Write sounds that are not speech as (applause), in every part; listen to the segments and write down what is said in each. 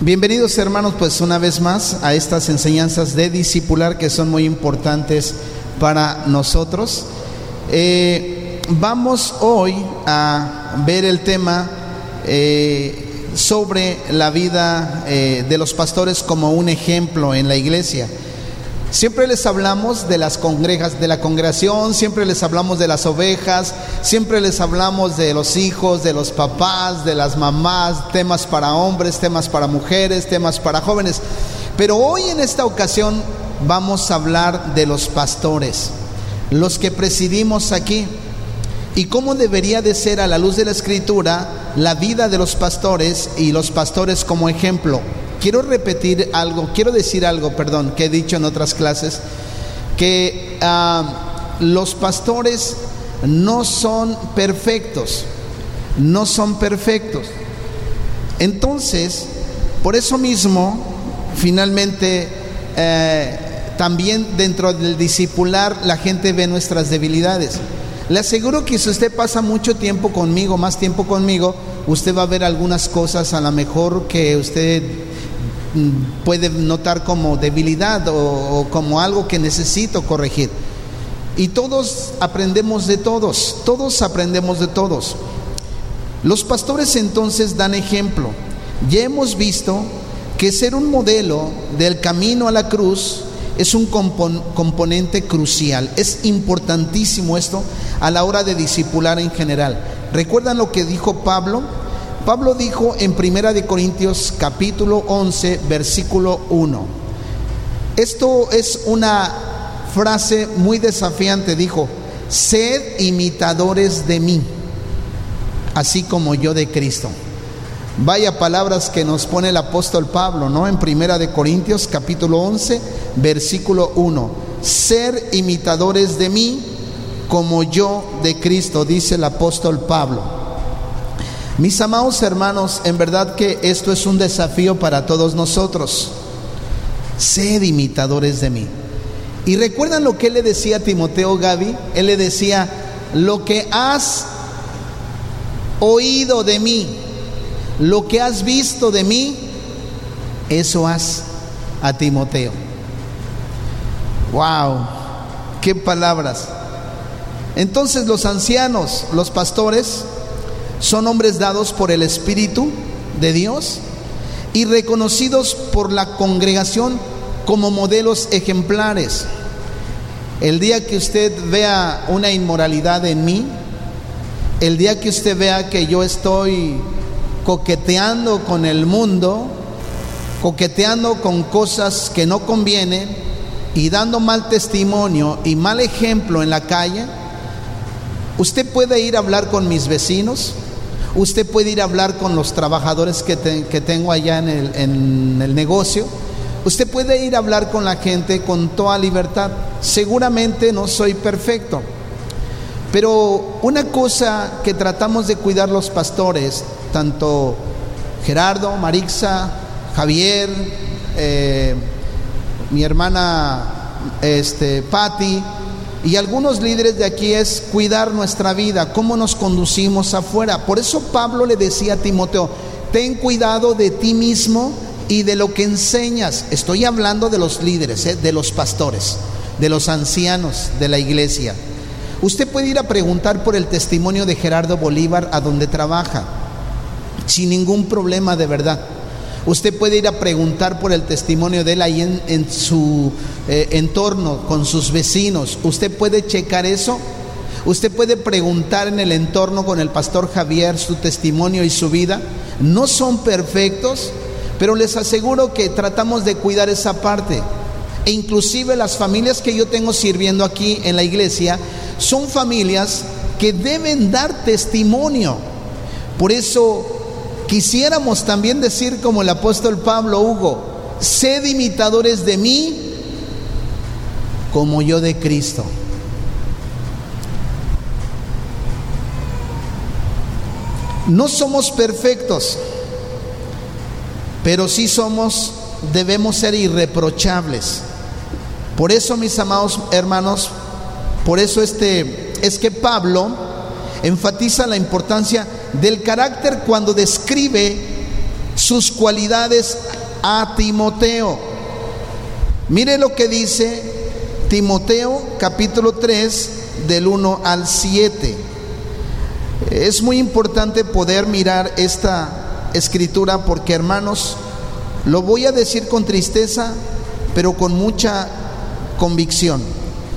Bienvenidos hermanos pues una vez más a estas enseñanzas de discipular que son muy importantes para nosotros. Eh, vamos hoy a ver el tema eh, sobre la vida eh, de los pastores como un ejemplo en la iglesia. Siempre les hablamos de las congregas, de la congregación, siempre les hablamos de las ovejas, siempre les hablamos de los hijos, de los papás, de las mamás, temas para hombres, temas para mujeres, temas para jóvenes. Pero hoy en esta ocasión vamos a hablar de los pastores, los que presidimos aquí. Y cómo debería de ser a la luz de la escritura la vida de los pastores y los pastores como ejemplo quiero repetir algo, quiero decir algo, perdón, que he dicho en otras clases, que ah, los pastores no son perfectos, no son perfectos. Entonces, por eso mismo, finalmente, eh, también dentro del discipular la gente ve nuestras debilidades. Le aseguro que si usted pasa mucho tiempo conmigo, más tiempo conmigo, usted va a ver algunas cosas a lo mejor que usted puede notar como debilidad o, como algo que necesito corregir. Y todos aprendemos de todos, todos aprendemos de todos. Los pastores entonces dan ejemplo. Ya hemos visto que ser un modelo del camino a la cruz es un componente crucial. Es importantísimo esto a la hora de discipular en general. ¿Recuerdan lo que dijo Pablo? Pablo dijo en Primera de Corintios capítulo 11, versículo 1. Esto es una frase muy desafiante, dijo, sed imitadores de mí, así como yo de Cristo. Vaya palabras que nos pone el apóstol Pablo, ¿no? En Primera de Corintios capítulo 11, versículo 1. Ser imitadores de mí como yo de Cristo, dice el apóstol Pablo. Mis amados hermanos, en verdad que esto es un desafío para todos nosotros. Sed imitadores de mí. Y recuerdan lo que él le decía a Timoteo Gaby, él le decía, lo que has oído de mí, lo que has visto de mí, eso haz a Timoteo. Wow, qué palabras. Entonces los ancianos, los pastores, son hombres dados por el Espíritu de Dios y reconocidos por la congregación como modelos ejemplares. El día que usted vea una inmoralidad en mí, el día que usted vea que yo estoy coqueteando con el mundo, coqueteando con cosas que no convienen y dando mal testimonio y mal ejemplo en la calle, usted puede ir a hablar con mis vecinos, Usted puede ir a hablar con los trabajadores que, tengo allá en el, en el negocio. Usted puede ir a hablar con la gente con toda libertad. Seguramente no soy perfecto. Pero una cosa que tratamos de cuidar los pastores, tanto Gerardo, Marixa, Javier, eh, mi hermana este, Patti, y algunos líderes de aquí es cuidar nuestra vida, cómo nos conducimos afuera. Por eso Pablo le decía a Timoteo, ten cuidado de ti mismo y de lo que enseñas. Estoy hablando de los líderes, ¿eh? de los pastores, de los ancianos de la iglesia. Usted puede ir a preguntar por el testimonio de Gerardo Bolívar a donde trabaja, sin ningún problema de verdad. Usted puede ir a preguntar por el testimonio de él ahí en, su eh, entorno, con sus vecinos. Usted puede checar eso. Usted puede preguntar en el entorno con el pastor Javier su testimonio y su vida. No son perfectos, pero les aseguro que tratamos de cuidar esa parte. E inclusive las familias que yo tengo sirviendo aquí en la iglesia son familias que deben dar testimonio. Por eso Quisiéramos también decir como el apóstol Pablo Hugo, sed imitadores de mí como yo de Cristo. No somos perfectos, pero sí somos, debemos ser irreprochables. Por eso, mis amados hermanos, por eso este es que Pablo enfatiza la importancia del carácter cuando describe sus cualidades a Timoteo. Mire lo que dice Timoteo capítulo 3 del 1 al 7. Es muy importante poder mirar esta escritura porque hermanos, lo voy a decir con tristeza, pero con mucha convicción.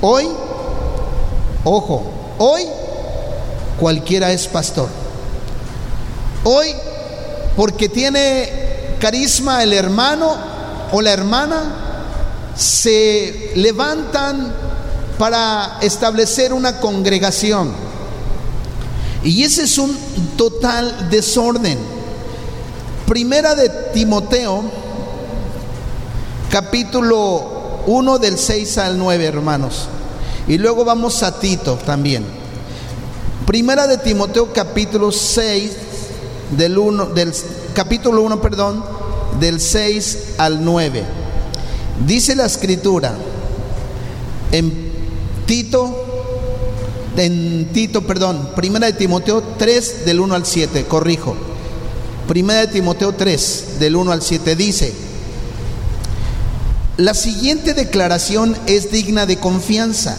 Hoy, ojo, hoy cualquiera es pastor. Hoy, porque tiene carisma el hermano o la hermana, se levantan para establecer una congregación. Y ese es un total desorden. Primera de Timoteo, capítulo 1 del 6 al 9, hermanos. Y luego vamos a Tito también. Primera de Timoteo capítulo 6 del 1 del capítulo 1, perdón, del 6 al 9. Dice la escritura en Tito en Tito, perdón, Primera de Timoteo 3 del 1 al 7, corrijo. Primera de Timoteo 3 del 1 al 7 dice: La siguiente declaración es digna de confianza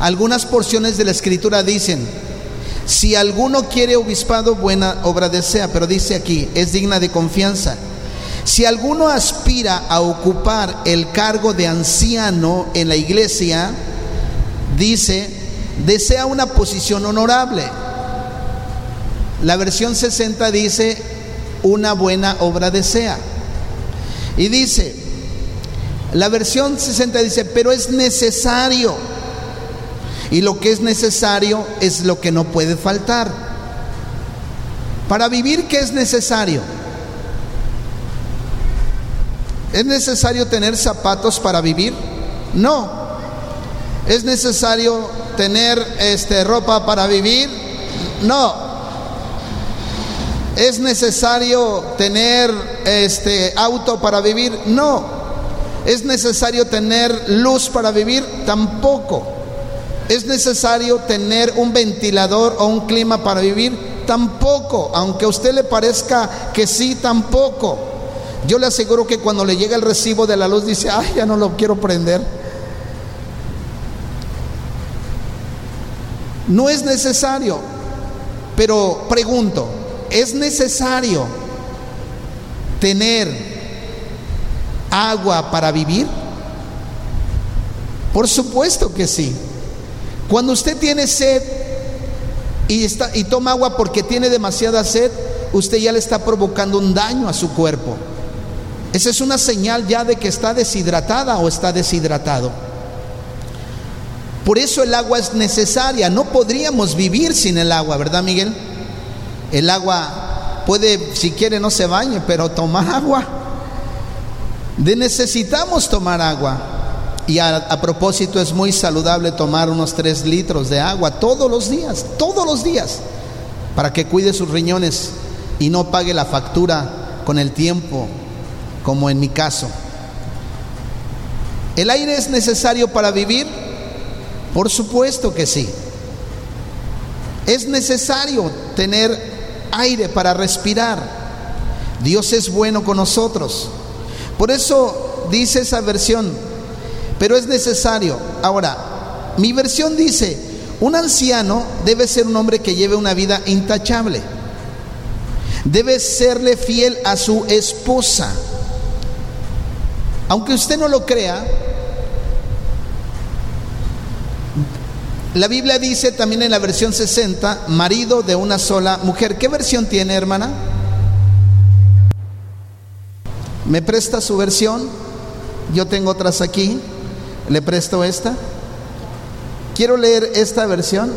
algunas porciones de la escritura dicen, si alguno quiere obispado, buena obra desea, pero dice aquí, es digna de confianza. Si alguno aspira a ocupar el cargo de anciano en la iglesia, dice, desea una posición honorable. La versión 60 dice, una buena obra desea. Y dice, la versión 60 dice, pero es necesario y lo que es necesario es lo que no puede faltar. Para vivir, ¿qué es necesario? ¿Es necesario tener zapatos para vivir? No. ¿Es necesario tener este, ropa para vivir? No. ¿Es necesario tener este auto para vivir? No. ¿Es necesario tener luz para vivir? Tampoco. ¿Es necesario tener un ventilador o un clima para vivir? Tampoco, aunque a usted le parezca que sí, tampoco. Yo le aseguro que cuando le llega el recibo de la luz dice, ay, ya no lo quiero prender. No es necesario, pero pregunto, ¿es necesario tener agua para vivir? Por supuesto que sí. Cuando usted tiene sed y, está, y toma agua porque tiene demasiada sed, usted ya le está provocando un daño a su cuerpo. Esa es una señal ya de que está deshidratada o está deshidratado. Por eso el agua es necesaria. No podríamos vivir sin el agua, ¿verdad, Miguel? El agua puede, si quiere, no se bañe, pero tomar agua. De necesitamos tomar agua. Y a, propósito es muy saludable tomar unos 3 litros de agua todos los días, todos los días, para que cuide sus riñones y no pague la factura con el tiempo, como en mi caso. ¿El aire es necesario para vivir? Por supuesto que sí. Es necesario tener aire para respirar. Dios es bueno con nosotros. Por eso dice esa versión, pero es necesario. Ahora, mi versión dice, un anciano debe ser un hombre que lleve una vida intachable. Debe serle fiel a su esposa. Aunque usted no lo crea, la Biblia dice también en la versión 60, marido de una sola mujer. ¿Qué versión tiene, hermana? ¿Me presta su versión? Yo tengo otras aquí. ¿Le presto esta? Quiero leer esta versión.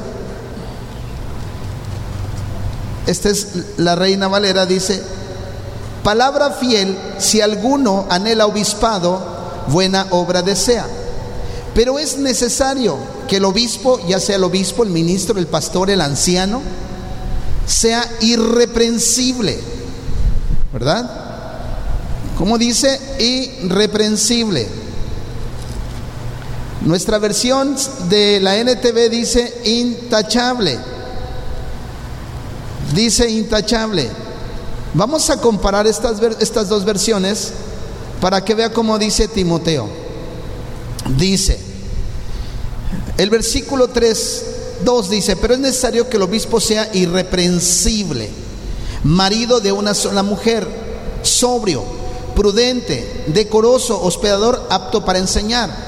Esta es la Reina Valera, dice, palabra fiel, si alguno anhela obispado, buena obra desea. Pero es necesario que el obispo, ya sea el obispo, el ministro, el pastor, el anciano, sea irreprensible. ¿Verdad? Como dice, irreprensible nuestra versión de la NTV dice intachable. Dice intachable. Vamos a comparar estas, estas dos versiones para que vea cómo dice Timoteo. Dice, el versículo 3, 2 dice, pero es necesario que el obispo sea irreprensible, marido de una sola mujer, sobrio, prudente, decoroso, hospedador, apto para enseñar.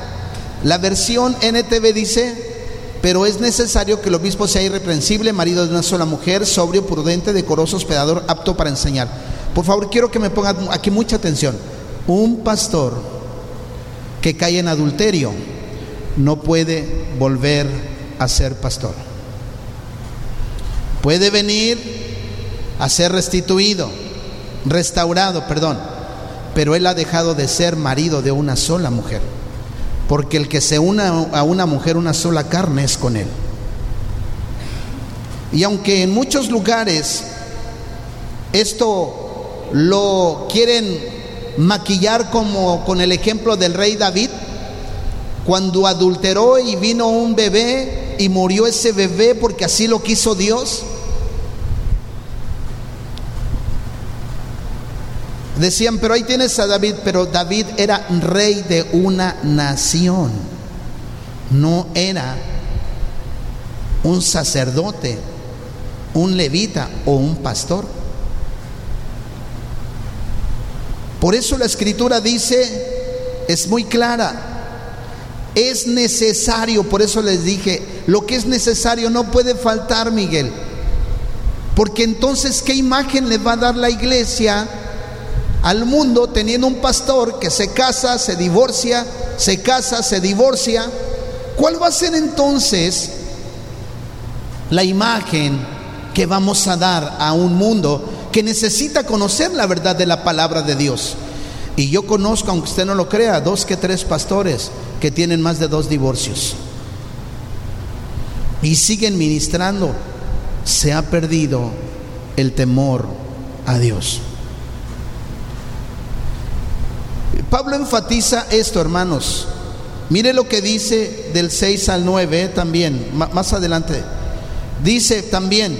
La versión NTV dice, pero es necesario que el obispo sea irreprensible, marido de una sola mujer, sobrio, prudente, decoroso, hospedador, apto para enseñar. Por favor, quiero que me pongan aquí mucha atención. Un pastor que cae en adulterio no puede volver a ser pastor. Puede venir a ser restituido, restaurado, perdón, pero él ha dejado de ser marido de una sola mujer porque el que se una a una mujer una sola carne es con él. Y aunque en muchos lugares esto lo quieren maquillar como con el ejemplo del rey David, cuando adulteró y vino un bebé y murió ese bebé porque así lo quiso Dios, Decían, pero ahí tienes a David, pero David era rey de una nación, no era un sacerdote, un levita o un pastor. Por eso la escritura dice, es muy clara, es necesario, por eso les dije, lo que es necesario no puede faltar, Miguel. Porque entonces, ¿qué imagen le va a dar la iglesia al mundo teniendo un pastor que se casa, se divorcia, se casa, se divorcia, ¿cuál va a ser entonces la imagen que vamos a dar a un mundo que necesita conocer la verdad de la palabra de Dios? Y yo conozco, aunque usted no lo crea, dos que tres pastores que tienen más de dos divorcios. Y siguen ministrando. Se ha perdido el temor a Dios. Pablo enfatiza esto, hermanos. Mire lo que dice del 6 al 9 eh, también, más adelante. Dice también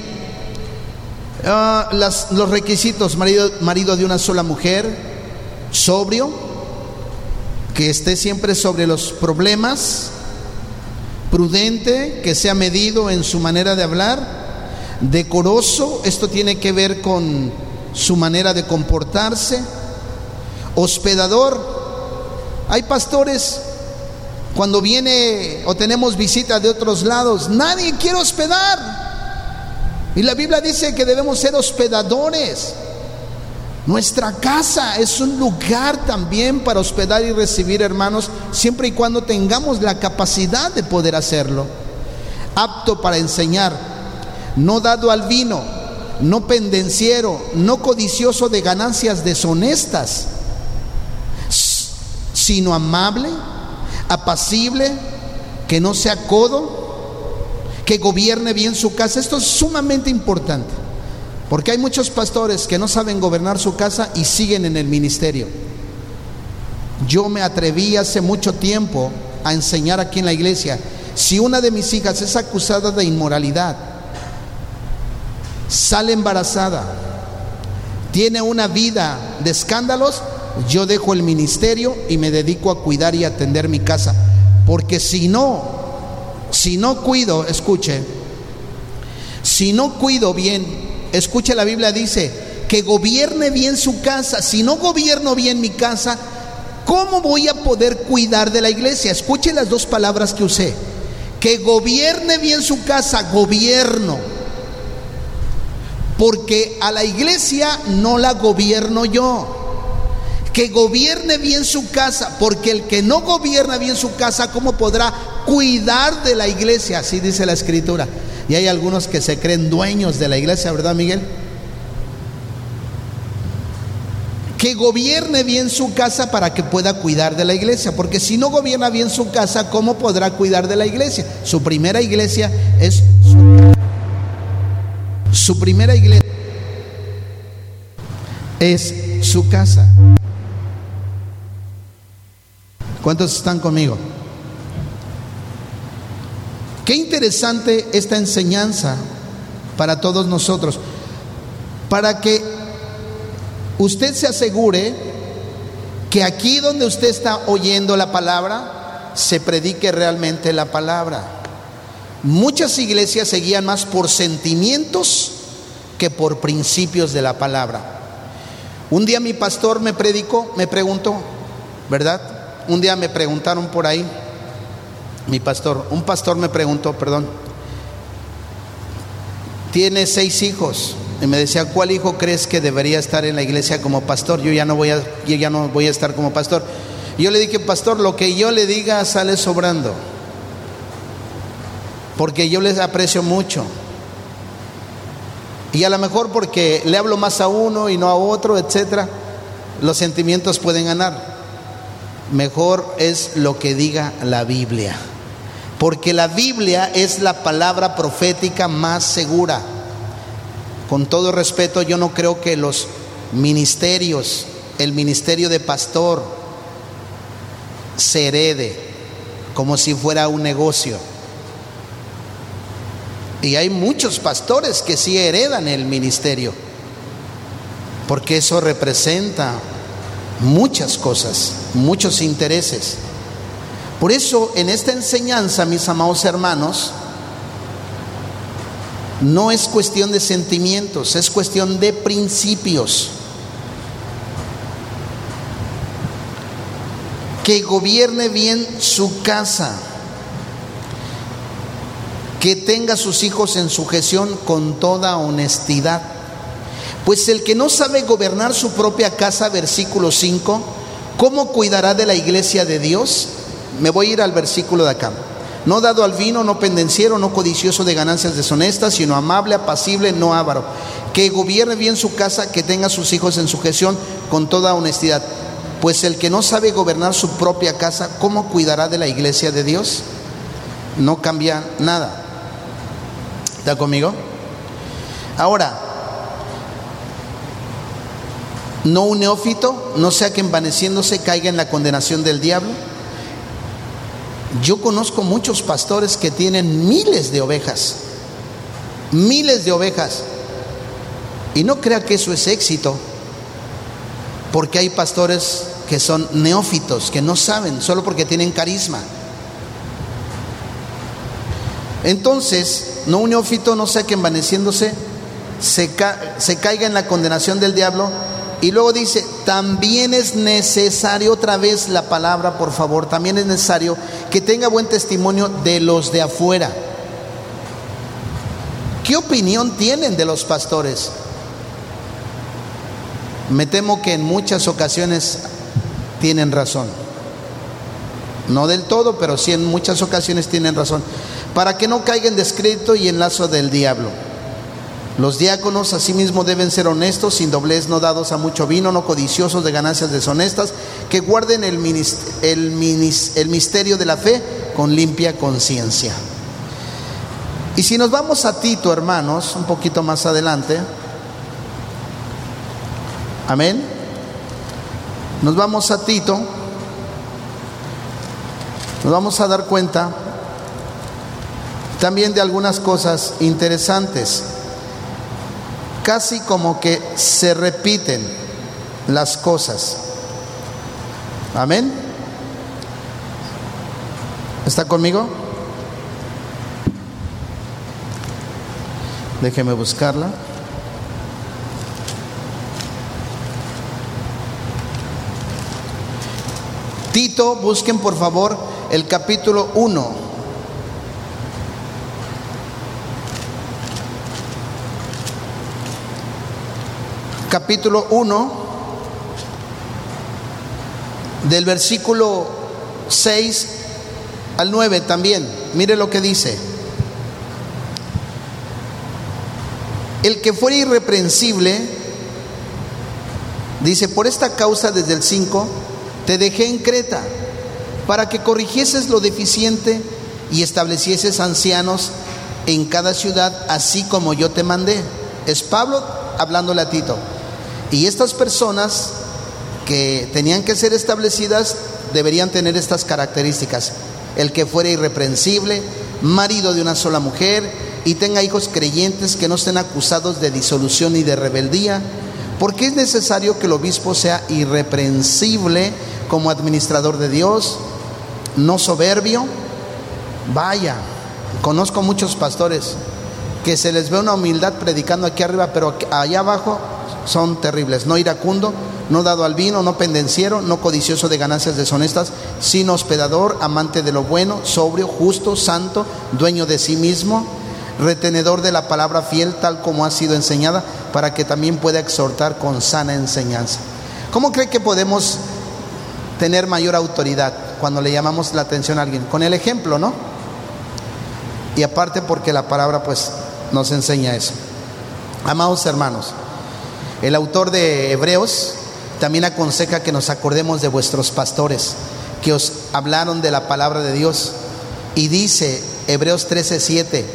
ah, los requisitos, marido, marido de una sola mujer, sobrio, que esté siempre sobre los problemas, prudente, que sea medido en su manera de hablar, decoroso, esto tiene que ver con su manera de comportarse, hospedador. Hay pastores, cuando viene o tenemos visita de otros lados, nadie quiere hospedar. Y la Biblia dice que debemos ser hospedadores. Nuestra casa es un lugar también para hospedar y recibir hermanos, siempre y cuando tengamos la capacidad de poder hacerlo. Apto para enseñar, no dado al vino, no pendenciero, no codicioso de ganancias deshonestas sino amable, apacible, que no sea codo, que gobierne bien su casa. Esto es sumamente importante, porque hay muchos pastores que no saben gobernar su casa y siguen en el ministerio. Yo me atreví hace mucho tiempo a enseñar aquí en la iglesia, si una de mis hijas es acusada de inmoralidad, sale embarazada, tiene una vida de escándalos, yo dejo el ministerio y me dedico a cuidar y atender mi casa. Porque si no, si no cuido, escuche, si no cuido bien, escuche la Biblia dice, que gobierne bien su casa. Si no gobierno bien mi casa, ¿cómo voy a poder cuidar de la iglesia? Escuche las dos palabras que usé. Que gobierne bien su casa, gobierno. Porque a la iglesia no la gobierno yo que gobierne bien su casa, porque el que no gobierna bien su casa, ¿cómo podrá cuidar de la iglesia? Así dice la escritura. Y hay algunos que se creen dueños de la iglesia, ¿verdad, Miguel? Que gobierne bien su casa para que pueda cuidar de la iglesia, porque si no gobierna bien su casa, ¿cómo podrá cuidar de la iglesia? Su primera iglesia es su, su primera iglesia es su casa. ¿Cuántos están conmigo? Qué interesante esta enseñanza para todos nosotros, para que usted se asegure que aquí donde usted está oyendo la palabra, se predique realmente la palabra. Muchas iglesias se guían más por sentimientos que por principios de la palabra. Un día mi pastor me predicó, me preguntó, ¿verdad? Un día me preguntaron por ahí, mi pastor, un pastor me preguntó, perdón, tiene seis hijos y me decía, ¿cuál hijo crees que debería estar en la iglesia como pastor? Yo ya no voy a, yo ya no voy a estar como pastor. Y yo le dije, pastor, lo que yo le diga sale sobrando, porque yo les aprecio mucho. Y a lo mejor porque le hablo más a uno y no a otro, etcétera, los sentimientos pueden ganar. Mejor es lo que diga la Biblia. Porque la Biblia es la palabra profética más segura. Con todo respeto, yo no creo que los ministerios, el ministerio de pastor, se herede como si fuera un negocio. Y hay muchos pastores que sí heredan el ministerio, porque eso representa muchas cosas, muchos intereses. Por eso en esta enseñanza, mis amados hermanos, no es cuestión de sentimientos, es cuestión de principios. Que gobierne bien su casa que tenga a sus hijos en sujeción con toda honestidad. Pues el que no sabe gobernar su propia casa, versículo 5, ¿cómo cuidará de la iglesia de Dios? Me voy a ir al versículo de acá. No dado al vino, no pendenciero, no codicioso de ganancias deshonestas, sino amable, apacible, no avaro. Que gobierne bien su casa, que tenga sus hijos en sujeción con toda honestidad. Pues el que no sabe gobernar su propia casa, ¿cómo cuidará de la iglesia de Dios? No cambia nada. ¿Está conmigo? Ahora, no un neófito, no sea que envaneciéndose caiga en la condenación del diablo. Yo conozco muchos pastores que tienen miles de ovejas, miles de ovejas, y no crea que eso es éxito, porque hay pastores que son neófitos, que no saben, solo porque tienen carisma. Entonces, no un neófito, no sea que envaneciéndose se, se caiga en la condenación del diablo. Y luego dice, también es necesario, otra vez la palabra, por favor, también es necesario que tenga buen testimonio de los de afuera. ¿Qué opinión tienen de los pastores? Me temo que en muchas ocasiones tienen razón. No del todo, pero sí en muchas ocasiones tienen razón para que no caigan en descrédito y en lazo del diablo. Los diáconos asimismo deben ser honestos, sin doblez, no dados a mucho vino, no codiciosos de ganancias deshonestas, que guarden el, el, misterio de la fe con limpia conciencia. Y si nos vamos a Tito, hermanos, un poquito más adelante, amén, nos vamos a Tito, nos vamos a dar cuenta también de algunas cosas interesantes. Casi como que se repiten las cosas. Amén. ¿Está conmigo? Déjeme buscarla. Tito, busquen por favor el capítulo 1. Capítulo 1, del versículo 6 al 9 también. Mire lo que dice. El que fuera irreprensible, dice, por esta causa desde el 5, te dejé en Creta, para que corrigieses lo deficiente y establecieses ancianos en cada ciudad, así como yo te mandé. Es Pablo hablándole a Tito. Y estas personas que tenían que ser establecidas deberían tener estas características. El que fuera irreprensible, marido de una sola mujer y tenga hijos creyentes que no estén acusados de disolución y de rebeldía, Porque es necesario que el obispo sea irreprensible como administrador de Dios, no soberbio. Vaya, conozco muchos pastores que se les ve una humildad predicando aquí arriba, pero allá abajo son terribles. No iracundo, no dado al vino, no pendenciero, no codicioso de ganancias deshonestas, sino hospedador, amante de lo bueno, sobrio, justo, santo, dueño de sí mismo, retenedor de la palabra fiel tal como ha sido enseñada, para que también pueda exhortar con sana enseñanza. ¿Cómo cree que podemos tener mayor autoridad cuando le llamamos la atención a alguien? Con el ejemplo, ¿no? Y aparte porque la palabra pues nos enseña eso. Amados hermanos, el autor de Hebreos también aconseja que nos acordemos de vuestros pastores, que os hablaron de la palabra de Dios. Y dice Hebreos 13:7,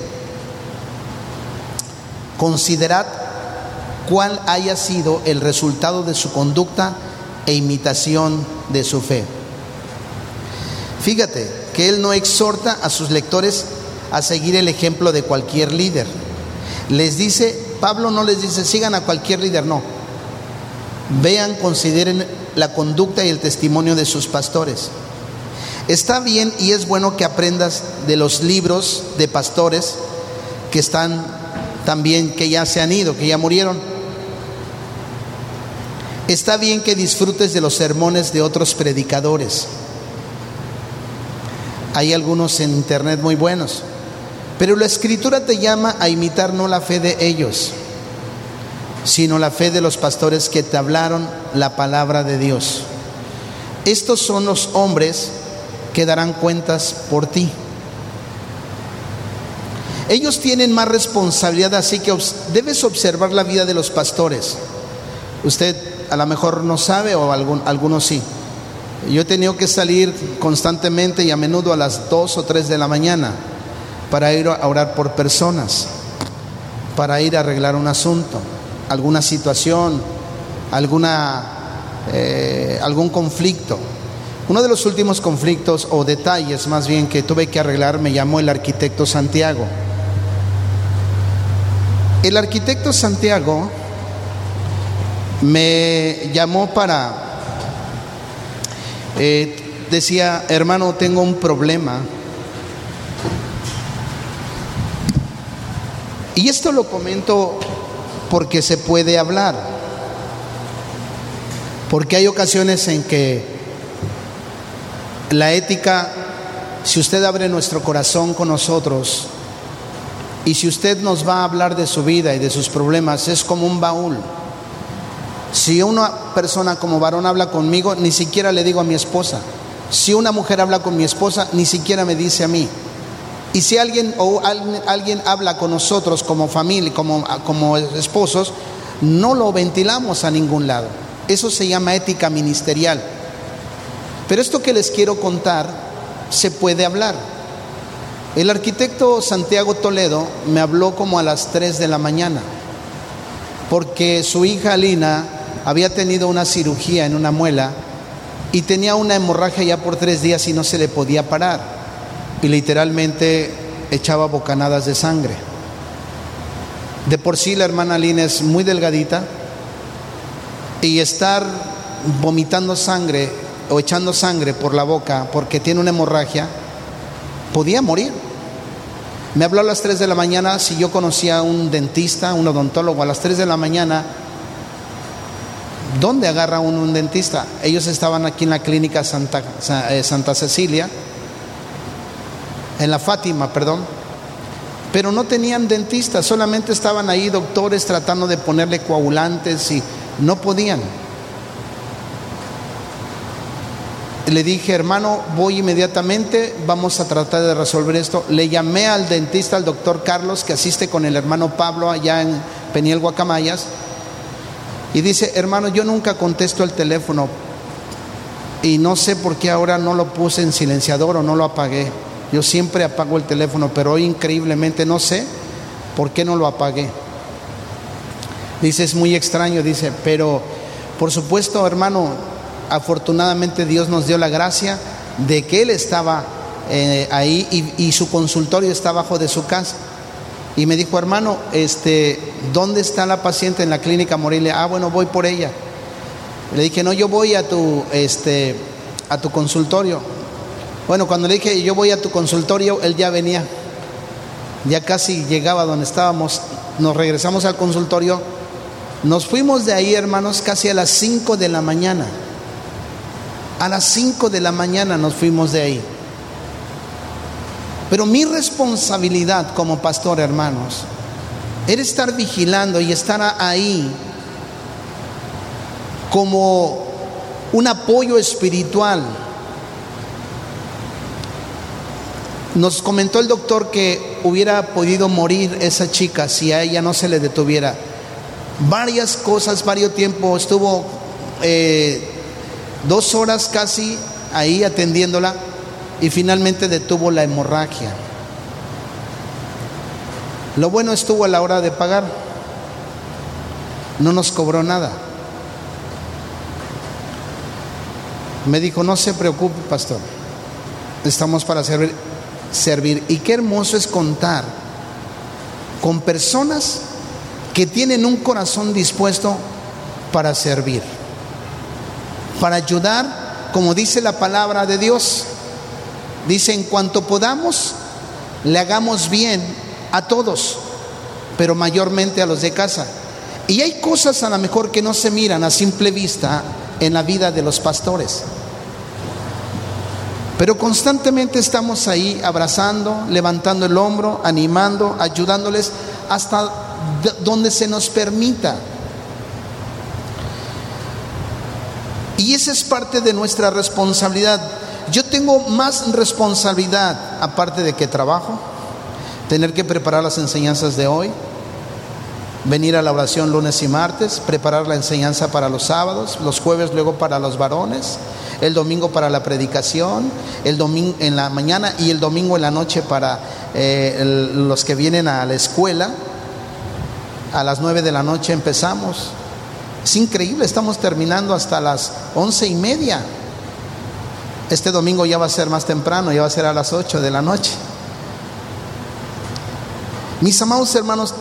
considerad cuál haya sido el resultado de su conducta e imitación de su fe. Fíjate que él no exhorta a sus lectores a seguir el ejemplo de cualquier líder. Les dice, Pablo no les dice, sigan a cualquier líder, no. Vean, consideren la conducta y el testimonio de sus pastores. Está bien y es bueno que aprendas de los libros de pastores que están también, que ya se han ido, que ya murieron. Está bien que disfrutes de los sermones de otros predicadores. Hay algunos en internet muy buenos. Pero la escritura te llama a imitar no la fe de ellos, sino la fe de los pastores que te hablaron la palabra de Dios. Estos son los hombres que darán cuentas por ti. Ellos tienen más responsabilidad, así que debes observar la vida de los pastores. Usted a lo mejor no sabe o algunos sí. Yo he tenido que salir constantemente y a menudo a las 2 o 3 de la mañana para ir a orar por personas, para ir a arreglar un asunto alguna situación, alguna, eh, algún conflicto. Uno de los últimos conflictos o detalles más bien que tuve que arreglar me llamó el arquitecto Santiago. El arquitecto Santiago me llamó para, eh, decía, hermano, tengo un problema. Y esto lo comento porque se puede hablar. Porque hay ocasiones en que la ética, si usted abre nuestro corazón con nosotros y si usted nos va a hablar de su vida y de sus problemas, es como un baúl. Si una persona como varón habla conmigo, ni siquiera le digo a mi esposa. Si una mujer habla con mi esposa, ni siquiera me dice a mí. Y si alguien o alguien, habla con nosotros como familia, como, como esposos, no lo ventilamos a ningún lado. Eso se llama ética ministerial. Pero esto que les quiero contar se puede hablar. El arquitecto Santiago Toledo me habló como a las 3 de la mañana, porque su hija Lina había tenido una cirugía en una muela y tenía una hemorragia ya por tres días y no se le podía parar y literalmente echaba bocanadas de sangre. De por sí la hermana Lina es muy delgadita y estar vomitando sangre o echando sangre por la boca porque tiene una hemorragia, podía morir. Me habló a las 3 de la mañana si yo conocía a un dentista, un odontólogo, a las 3 de la mañana. ¿Dónde agarra uno un dentista? Ellos estaban aquí en la clínica Santa, eh, Santa Cecilia en la Fátima, perdón, pero no tenían dentista, solamente estaban ahí doctores tratando de ponerle coagulantes y no podían. Le dije, hermano, voy inmediatamente, vamos a tratar de resolver esto. Le llamé al dentista, al doctor Carlos, que asiste con el hermano Pablo allá en Peniel Guacamayas, y dice, hermano, yo nunca contesto el teléfono y no sé por qué ahora no lo puse en silenciador o no lo apagué. Yo siempre apago el teléfono, pero hoy increíblemente no sé por qué no lo apagué. Dice, es muy extraño, dice, pero por supuesto, hermano, afortunadamente Dios nos dio la gracia de que Él estaba eh, ahí y, su consultorio está abajo de su casa. y me dijo, hermano, este, ¿dónde está la paciente en la clínica Morelia? Ah, bueno, voy por ella. Le dije, no, yo voy a tu, este, a tu consultorio. Bueno, cuando le dije, yo voy a tu consultorio, él ya venía. Ya casi llegaba donde estábamos. Nos regresamos al consultorio. Nos fuimos de ahí, hermanos, casi a las 5 de la mañana. A las 5 de la mañana nos fuimos de ahí. Pero mi responsabilidad como pastor, hermanos, era estar vigilando y estar ahí como un apoyo espiritual. Nos comentó el doctor que hubiera podido morir esa chica si a ella no se le detuviera. Varias cosas, varios tiempos, estuvo eh, dos horas casi ahí atendiéndola y finalmente detuvo la hemorragia. Lo bueno estuvo a la hora de pagar. No nos cobró nada. Me dijo, no se preocupe, pastor. Estamos para servir. Servir. Y qué hermoso es contar con personas que tienen un corazón dispuesto para servir, para ayudar, como dice la palabra de Dios. Dice, en cuanto podamos, le hagamos bien a todos, pero mayormente a los de casa. Y hay cosas a lo mejor que no se miran a simple vista en la vida de los pastores. Pero constantemente estamos ahí abrazando, levantando el hombro, animando, ayudándoles hasta donde se nos permita. Y esa es parte de nuestra responsabilidad. Yo tengo más responsabilidad, aparte de que trabajo, tener que preparar las enseñanzas de hoy, venir a la oración lunes y martes, preparar la enseñanza para los sábados, los jueves luego para los varones, el domingo para la predicación, el domingo en la mañana y el domingo en la noche para eh, los que vienen a la escuela. A las nueve de la noche empezamos. Es increíble, estamos terminando hasta las once y media. Este domingo ya va a ser más temprano, ya va a ser a las 8 de la noche. Mis amados hermanos,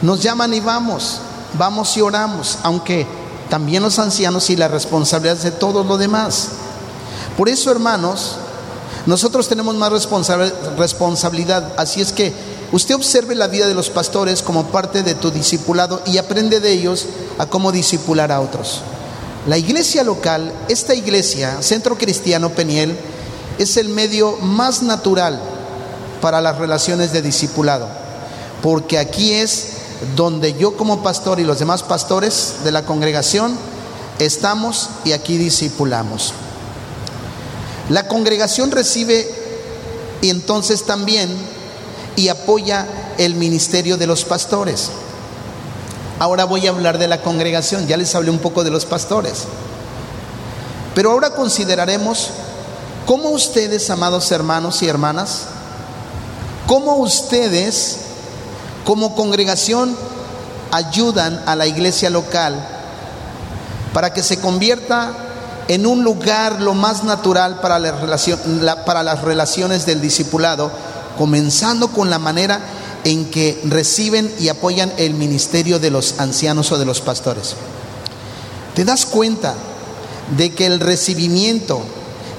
nos llaman y vamos, vamos y oramos, aunque también los ancianos y la responsabilidad de todo lo demás. Por eso, hermanos, nosotros tenemos más responsabilidad, así es que usted observe la vida de los pastores como parte de tu discipulado y aprende de ellos a cómo discipular a otros. La iglesia local, esta iglesia, Centro Cristiano Peniel, es el medio más natural para las relaciones de discipulado, porque aquí es donde yo como pastor y los demás pastores de la congregación estamos y aquí discipulamos. La congregación recibe y entonces también y apoya el ministerio de los pastores. Ahora voy a hablar de la congregación, ya les hablé un poco de los pastores. Pero ahora consideraremos cómo ustedes, amados hermanos y hermanas, cómo ustedes como congregación ayudan a la iglesia local para que se convierta en un lugar lo más natural para, para las relaciones del discipulado, comenzando con la manera en que reciben y apoyan el ministerio de los ancianos o de los pastores. ¿Te das cuenta de que el recibimiento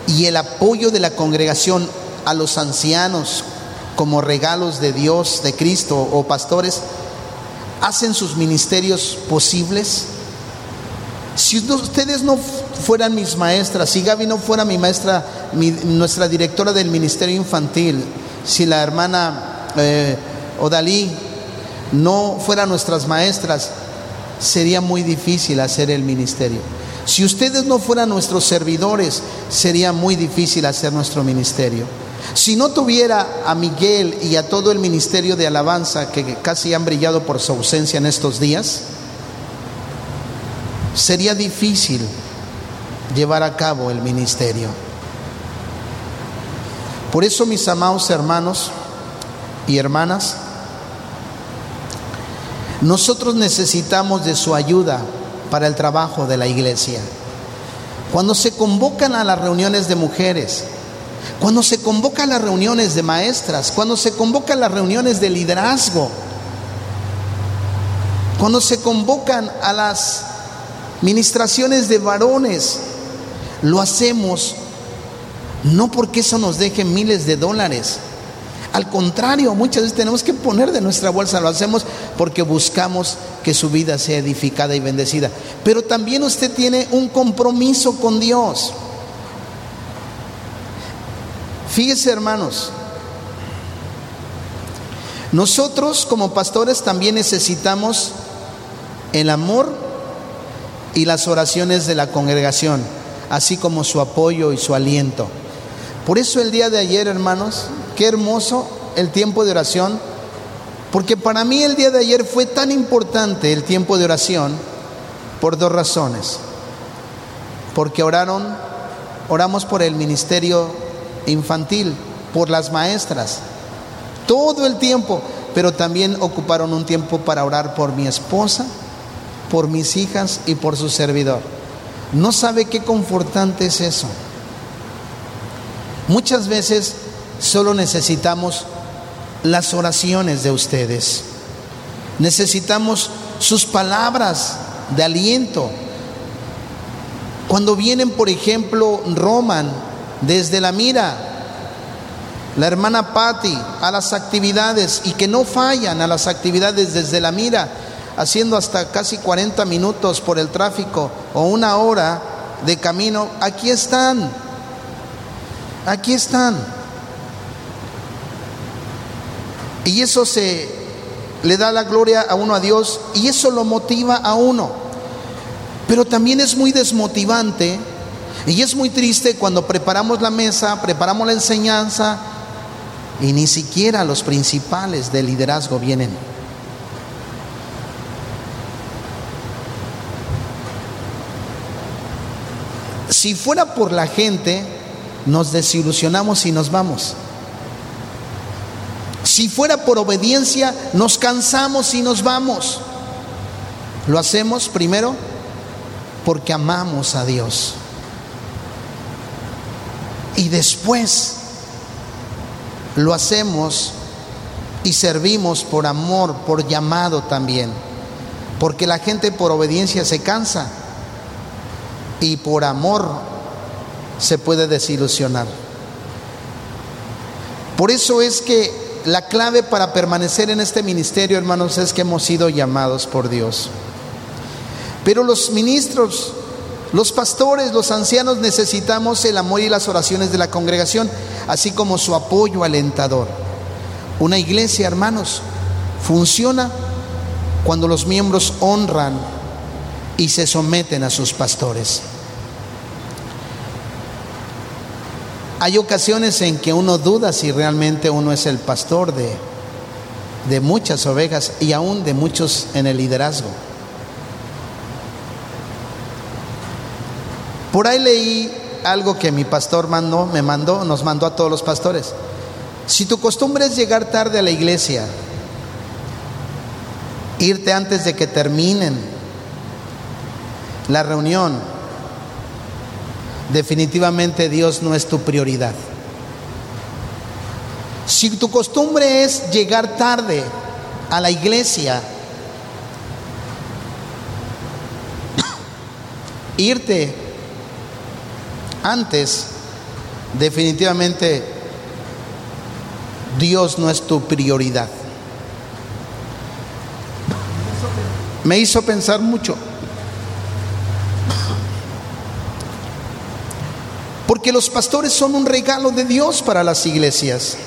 y el apoyo de la congregación a los ancianos como regalos de Dios, de Cristo o pastores, hacen sus ministerios posibles? Si ustedes no fueran mis maestras, si Gaby no fuera mi maestra, nuestra directora del ministerio infantil, si la hermana... Eh, o Dalí no fueran nuestras maestras, sería muy difícil hacer el ministerio. Si ustedes no fueran nuestros servidores, sería muy difícil hacer nuestro ministerio. Si no tuviera a Miguel y a todo el ministerio de alabanza que casi han brillado por su ausencia en estos días, sería difícil llevar a cabo el ministerio. Por eso, mis amados hermanos y hermanas, nosotros necesitamos de su ayuda para el trabajo de la iglesia. Cuando se convocan a las reuniones de mujeres, cuando se convoca las reuniones de maestras, cuando se convoca a las reuniones de liderazgo, cuando se convocan a las ministraciones de varones, lo hacemos no porque eso nos deje miles de dólares. Al contrario, muchas veces tenemos que poner de nuestra bolsa, lo hacemos porque buscamos que su vida sea edificada y bendecida. Pero también usted tiene un compromiso con Dios. Fíjese hermanos, nosotros como pastores también necesitamos el amor y las oraciones de la congregación, así como su apoyo y su aliento. Por eso el día de ayer, hermanos, qué hermoso el tiempo de oración, porque para mí el día de ayer fue tan importante el tiempo de oración por dos razones. Porque oraron, oramos por el ministerio infantil, por las maestras, todo el tiempo, pero también ocuparon un tiempo para orar por mi esposa, por mis hijas y por su servidor. No sabe qué confortante es eso. Muchas veces solo necesitamos las oraciones de ustedes. Necesitamos sus palabras de aliento. Cuando vienen, por ejemplo, Roman desde la mira, la hermana Patti a las actividades y que no fallan a las actividades desde la mira, haciendo hasta casi 40 minutos por el tráfico o una hora de camino, aquí están Aquí están. Y eso se le da la gloria a uno a Dios y eso lo motiva a uno. Pero también es muy desmotivante y es muy triste cuando preparamos la mesa, preparamos la enseñanza y ni siquiera los principales del liderazgo vienen. Si fuera por la gente, nos desilusionamos y nos vamos. Si fuera por obediencia, nos cansamos y nos vamos. Lo hacemos primero porque amamos a Dios. Y después lo hacemos y servimos por amor, por llamado también. Porque la gente por obediencia se cansa y por amor se puede desilusionar. Por eso es que la clave para permanecer en este ministerio, hermanos, es que hemos sido llamados por Dios. Pero los ministros, los pastores, los ancianos necesitamos el amor y las oraciones de la congregación, así como su apoyo alentador. Una iglesia, hermanos, funciona cuando los miembros honran y se someten a sus pastores. Hay ocasiones en que uno duda si realmente uno es el pastor de, de muchas ovejas y aún de muchos en el liderazgo. Por ahí leí algo que mi pastor mandó, me mandó, nos mandó a todos los pastores. Si tu costumbre es llegar tarde a la iglesia, irte antes de que terminen la reunión, definitivamente Dios no es tu prioridad. Si tu costumbre es llegar tarde a la iglesia, (coughs) irte antes, definitivamente Dios no es tu prioridad. Me hizo pensar mucho. Porque los pastores son un regalo de Dios para las iglesias.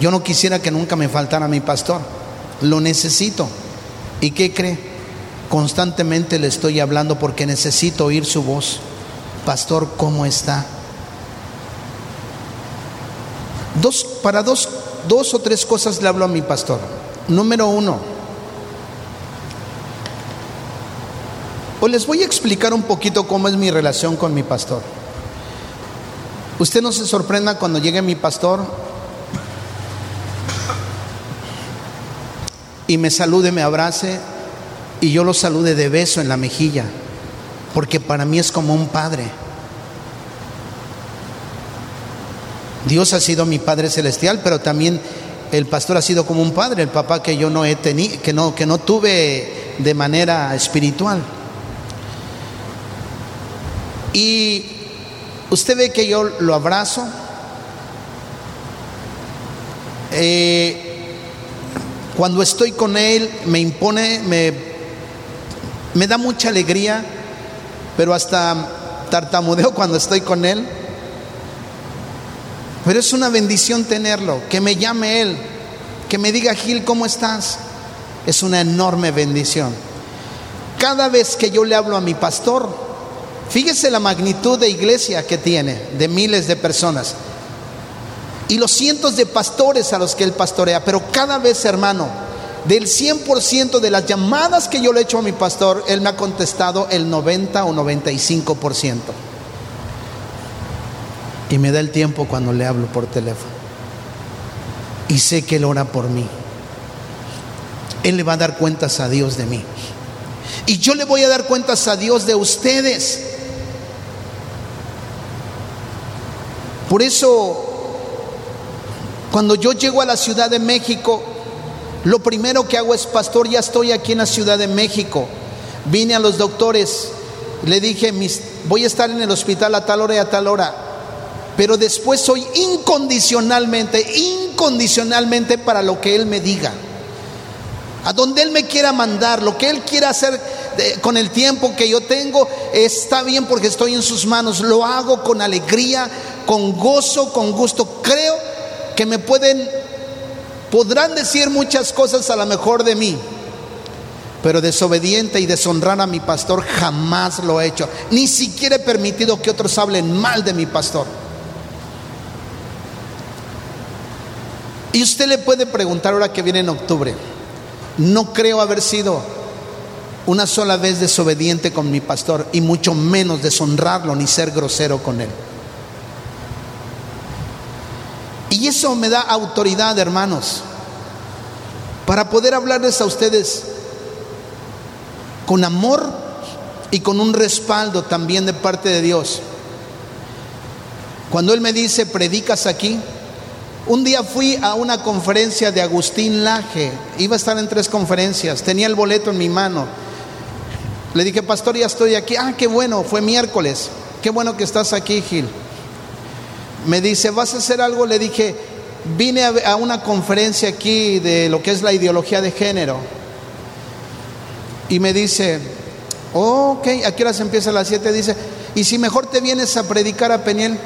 Yo no quisiera que nunca me faltara mi pastor. Lo necesito. ¿Y qué cree? Constantemente le estoy hablando porque necesito oír su voz. Pastor, ¿cómo está? Dos, para dos, dos o tres cosas le hablo a mi pastor. Número uno, o les voy a explicar un poquito cómo es mi relación con mi pastor. Usted no se sorprenda cuando llegue mi pastor y me salude, me abrace y yo lo salude de beso en la mejilla, porque para mí es como un padre. Dios ha sido mi Padre celestial, pero también el pastor ha sido como un padre, el papá que yo no he tenido, que no, que no tuve de manera espiritual. Y usted ve que yo lo abrazo. Eh, cuando estoy con él me impone, me, me da mucha alegría, pero hasta tartamudeo cuando estoy con él. Pero es una bendición tenerlo, que me llame Él, que me diga, Gil, ¿cómo estás? Es una enorme bendición. Cada vez que yo le hablo a mi pastor, fíjese la magnitud de iglesia que tiene, de miles de personas, y los cientos de pastores a los que él pastorea, pero cada vez, hermano, del 100% de las llamadas que yo le he hecho a mi pastor, él me ha contestado el 90 o 95% y me da el tiempo cuando le hablo por teléfono. Y sé que Él ora por mí. Él le va a dar cuentas a Dios de mí. Y yo le voy a dar cuentas a Dios de ustedes. Por eso, cuando yo llego a la Ciudad de México, lo primero que hago es, pastor, ya estoy aquí en la Ciudad de México. Vine a los doctores, le dije, voy a estar en el hospital a tal hora y a tal hora pero después soy incondicionalmente, incondicionalmente para lo que Él me diga. A donde Él me quiera mandar, lo que Él quiera hacer con el tiempo que yo tengo, está bien porque estoy en sus manos. Lo hago con alegría, con gozo, con gusto. Creo que me pueden, podrán decir muchas cosas a lo mejor de mí, pero desobediente y deshonrar a mi pastor jamás lo he hecho. Ni siquiera he permitido que otros hablen mal de mi pastor. Y usted le puede preguntar ahora que viene en octubre, no creo haber sido una sola vez desobediente con mi pastor y mucho menos deshonrarlo ni ser grosero con él. Y eso me da autoridad, hermanos, para poder hablarles a ustedes con amor y con un respaldo también de parte de Dios. Cuando Él me dice, predicas aquí, un día fui a una conferencia de Agustín Laje, iba a estar en tres conferencias, tenía el boleto en mi mano. Le dije, pastor, ya estoy aquí. Ah, qué bueno, fue miércoles. Qué bueno que estás aquí, Gil. Me dice, ¿vas a hacer algo? Le dije, vine a, una conferencia aquí de lo que es la ideología de género. Y me dice, oh, ok, ¿a qué hora se empieza a las 7? Dice, ¿y si mejor te vienes a predicar a Peniel?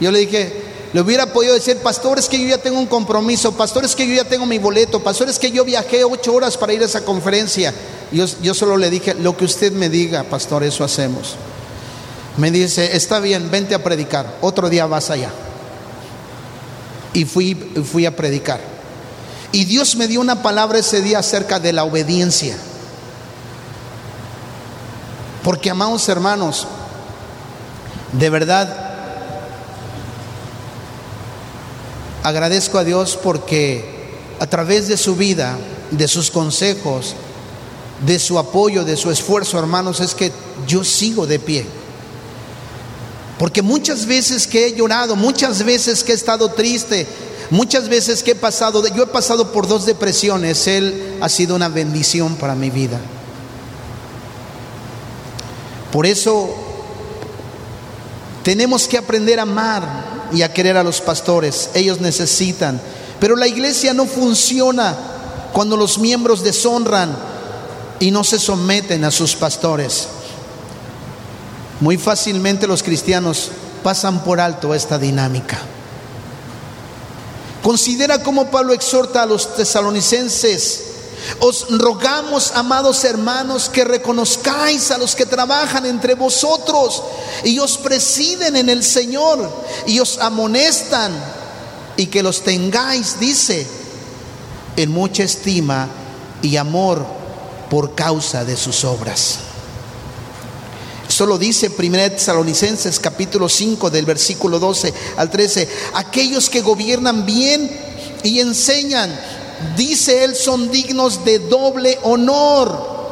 Yo le dije, le hubiera podido decir, pastor, es que yo ya tengo un compromiso, pastor, es que yo ya tengo mi boleto, pastor, es que yo viajé ocho horas para ir a esa conferencia. Yo, yo solo le dije, lo que usted me diga, pastor, eso hacemos. Me dice, está bien, vente a predicar, otro día vas allá. Y fui, fui a predicar. Y Dios me dio una palabra ese día acerca de la obediencia. Porque, amados hermanos, de verdad Agradezco a Dios porque a través de su vida, de sus consejos, de su apoyo, de su esfuerzo, hermanos, es que yo sigo de pie. Porque muchas veces que he llorado, muchas veces que he estado triste, muchas veces que he pasado, yo he pasado por dos depresiones, Él ha sido una bendición para mi vida. Por eso tenemos que aprender a amar y a querer a los pastores. Ellos necesitan. Pero la iglesia no funciona cuando los miembros deshonran y no se someten a sus pastores. Muy fácilmente los cristianos pasan por alto esta dinámica. Considera cómo Pablo exhorta a los tesalonicenses os rogamos, amados hermanos, que reconozcáis a los que trabajan entre vosotros y os presiden en el Señor y os amonestan y que los tengáis, dice, en mucha estima y amor por causa de sus obras. Eso lo dice 1 Tesalonicenses capítulo 5 del versículo 12 al 13. Aquellos que gobiernan bien y enseñan dice él, son dignos de doble honor.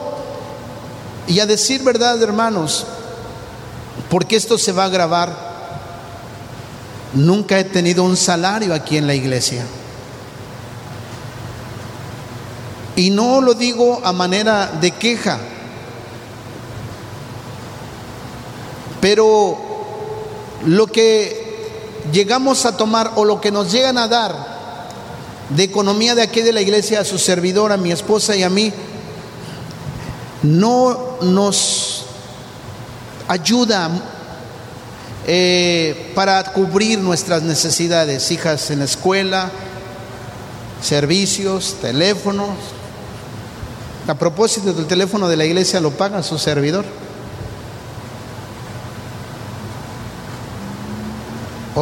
Y a decir verdad, hermanos, porque esto se va a grabar, Nunca he tenido un salario aquí en la iglesia. Y no lo digo a manera de queja, pero lo que llegamos a tomar o lo que nos llegan a dar de economía de aquí de la iglesia a su servidor, a mi esposa y a mí, no nos ayuda eh, para cubrir nuestras necesidades, hijas en la escuela, servicios, teléfonos. A propósito del teléfono de la iglesia lo paga su servidor.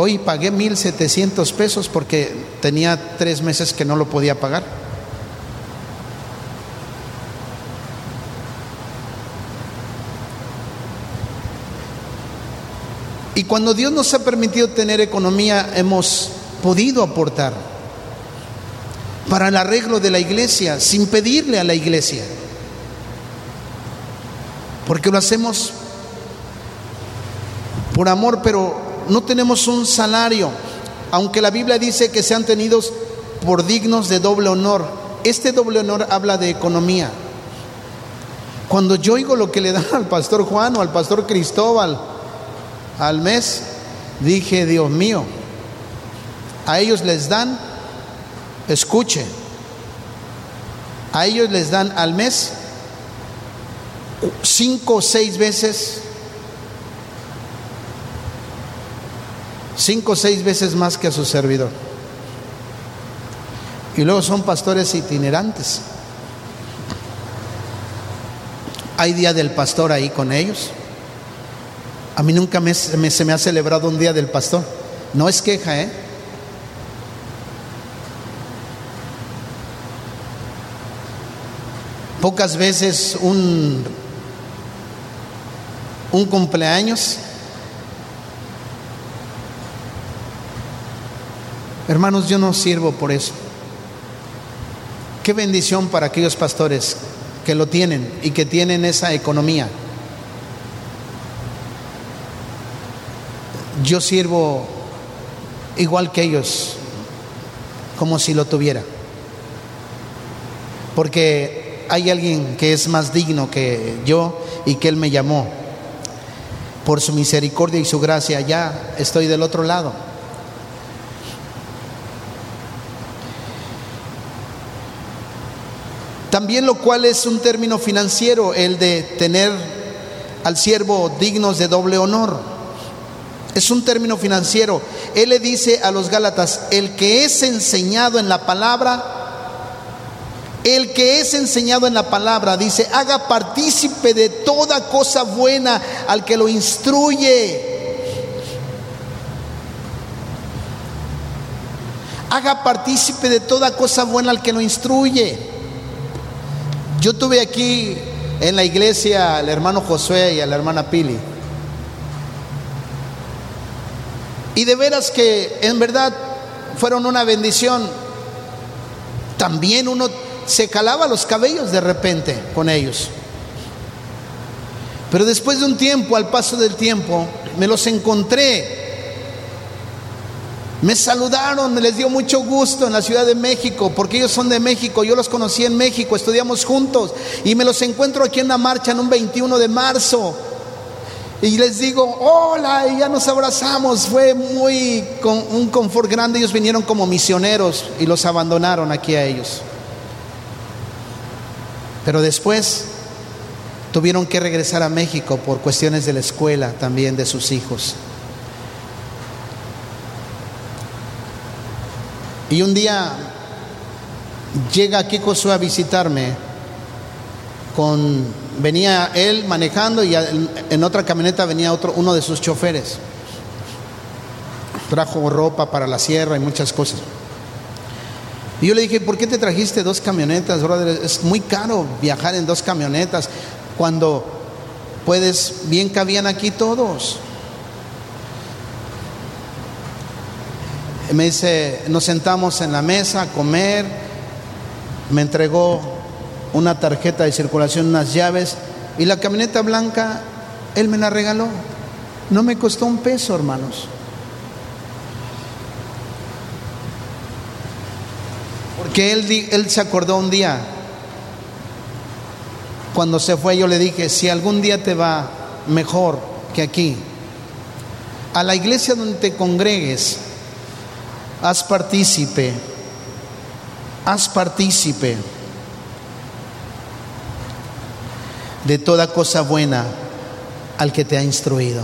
Hoy pagué 1.700 pesos porque tenía tres meses que no lo podía pagar. Y cuando Dios nos ha permitido tener economía, hemos podido aportar para el arreglo de la iglesia sin pedirle a la iglesia. Porque lo hacemos por amor, pero no tenemos un salario. Aunque la Biblia dice que sean tenidos por dignos de doble honor. Este doble honor habla de economía. Cuando yo oigo lo que le dan al pastor Juan o al pastor Cristóbal, al mes, dije, Dios mío, a ellos les dan, escuche, a ellos les dan al mes cinco o seis veces, cinco o seis veces más que a su servidor. Y luego son pastores itinerantes. Hay día del pastor ahí con ellos. A mí nunca me, se me ha celebrado un día del pastor. No es queja, ¿eh? Pocas veces un, un cumpleaños. Hermanos, yo no sirvo por eso. Qué bendición para aquellos pastores que lo tienen y que tienen esa economía. yo sirvo igual que ellos, como si lo tuviera. Porque hay alguien que es más digno que yo y que Él me llamó. Por su misericordia y su gracia, ya estoy del otro lado. También lo cual es un término financiero, el de tener al siervo dignos de doble honor. Es un término financiero. Él le dice a los Gálatas, el que es enseñado en la palabra, el que es enseñado en la palabra, dice, haga partícipe de toda cosa buena al que lo instruye. Haga partícipe de toda cosa buena al que lo instruye. Yo tuve aquí en la iglesia al hermano Josué y a la hermana Pili. Y de veras que en verdad fueron una bendición. También uno se calaba los cabellos de repente con ellos. Pero después de un tiempo, al paso del tiempo, me los encontré. Me saludaron, me les dio mucho gusto en la Ciudad de México, porque ellos son de México, yo los conocí en México, estudiamos juntos y me los encuentro aquí en la marcha en un 21 de marzo. Y les digo, hola, y ya nos abrazamos. Fue muy con un confort grande. Ellos vinieron como misioneros y los abandonaron aquí a ellos. Pero después tuvieron que regresar a México por cuestiones de la escuela también de sus hijos. Y un día llega Josué a visitarme con venía él manejando y en otra camioneta venía otro, uno de sus choferes. Trajo ropa para la sierra y muchas cosas. Y yo le dije, ¿por qué te trajiste dos camionetas, brother? Es muy caro viajar en dos camionetas cuando puedes, bien cabían aquí todos. me dice, nos sentamos en la mesa a comer, me entregó una tarjeta de circulación, unas llaves, y la camioneta blanca, él me la regaló. No me costó un peso, hermanos. Porque él, él se acordó un día, cuando se fue yo le dije, si algún día te va mejor que aquí, a la iglesia donde te congregues, haz partícipe, haz partícipe de toda cosa buena al que te ha instruido.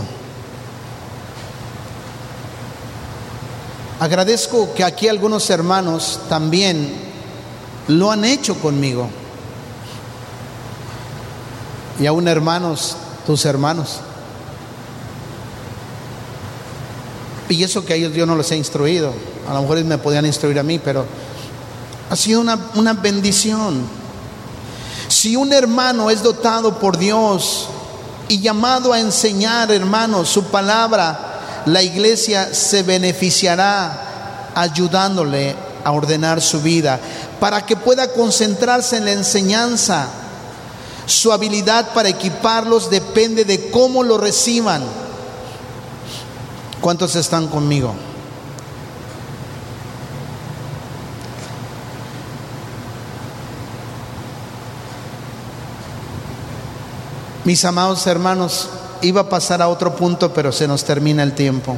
Agradezco que aquí algunos hermanos también lo han hecho conmigo. Y aún hermanos, tus hermanos. Y eso que a ellos yo no los he instruido. A lo mejor me podían instruir a mí, pero ha sido una, una bendición. Si un hermano es dotado por Dios y llamado a enseñar, hermanos, su palabra, la iglesia se beneficiará ayudándole a ordenar su vida para que pueda concentrarse en la enseñanza. Su habilidad para equiparlos depende de cómo lo reciban. ¿Cuántos están conmigo? Mis amados hermanos, iba a pasar a otro punto, pero se nos termina el tiempo.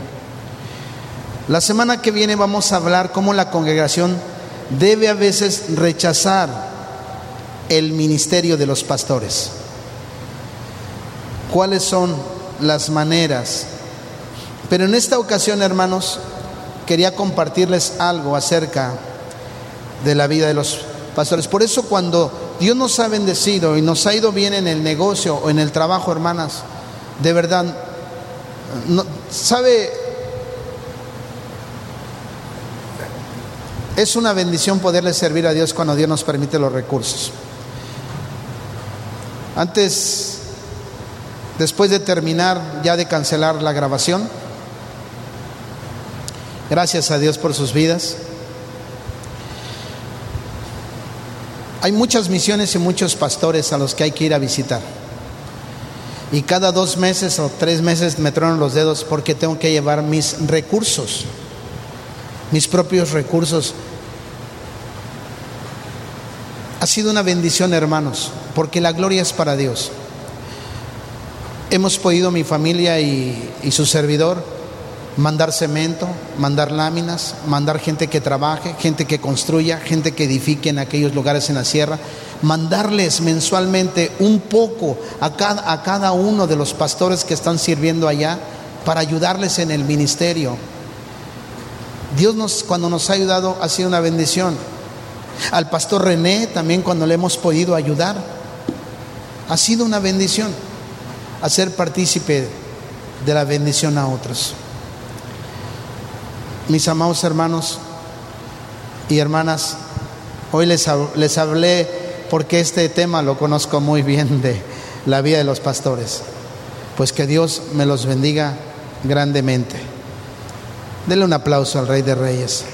La semana que viene vamos a hablar cómo la congregación debe a veces rechazar el ministerio de los pastores. ¿Cuáles son las maneras? Pero en esta ocasión, hermanos, quería compartirles algo acerca de la vida de los pastores. Por eso cuando Dios nos ha bendecido y nos ha ido bien en el negocio o en el trabajo, hermanas. De verdad, no, ¿sabe? Es una bendición poderle servir a Dios cuando Dios nos permite los recursos. Antes, después de terminar ya de cancelar la grabación, gracias a Dios por sus vidas. Hay muchas misiones y muchos pastores a los que hay que ir a visitar. Y cada dos meses o tres meses me tronan los dedos porque tengo que llevar mis recursos, mis propios recursos. Ha sido una bendición, hermanos, porque la gloria es para Dios. Hemos podido, mi familia y, y su servidor, mandar cemento, mandar láminas, mandar gente que trabaje, gente que construya, gente que edifique en aquellos lugares en la sierra, mandarles mensualmente un poco a cada, a cada uno de los pastores que están sirviendo allá para ayudarles en el ministerio. Dios nos, cuando nos ha ayudado ha sido una bendición. Al pastor René también cuando le hemos podido ayudar, ha sido una bendición hacer partícipe de la bendición a otros. Mis amados hermanos y hermanas, hoy les, les hablé porque este tema lo conozco muy bien de la vida de los pastores. Pues que Dios me los bendiga grandemente. Denle un aplauso al Rey de Reyes.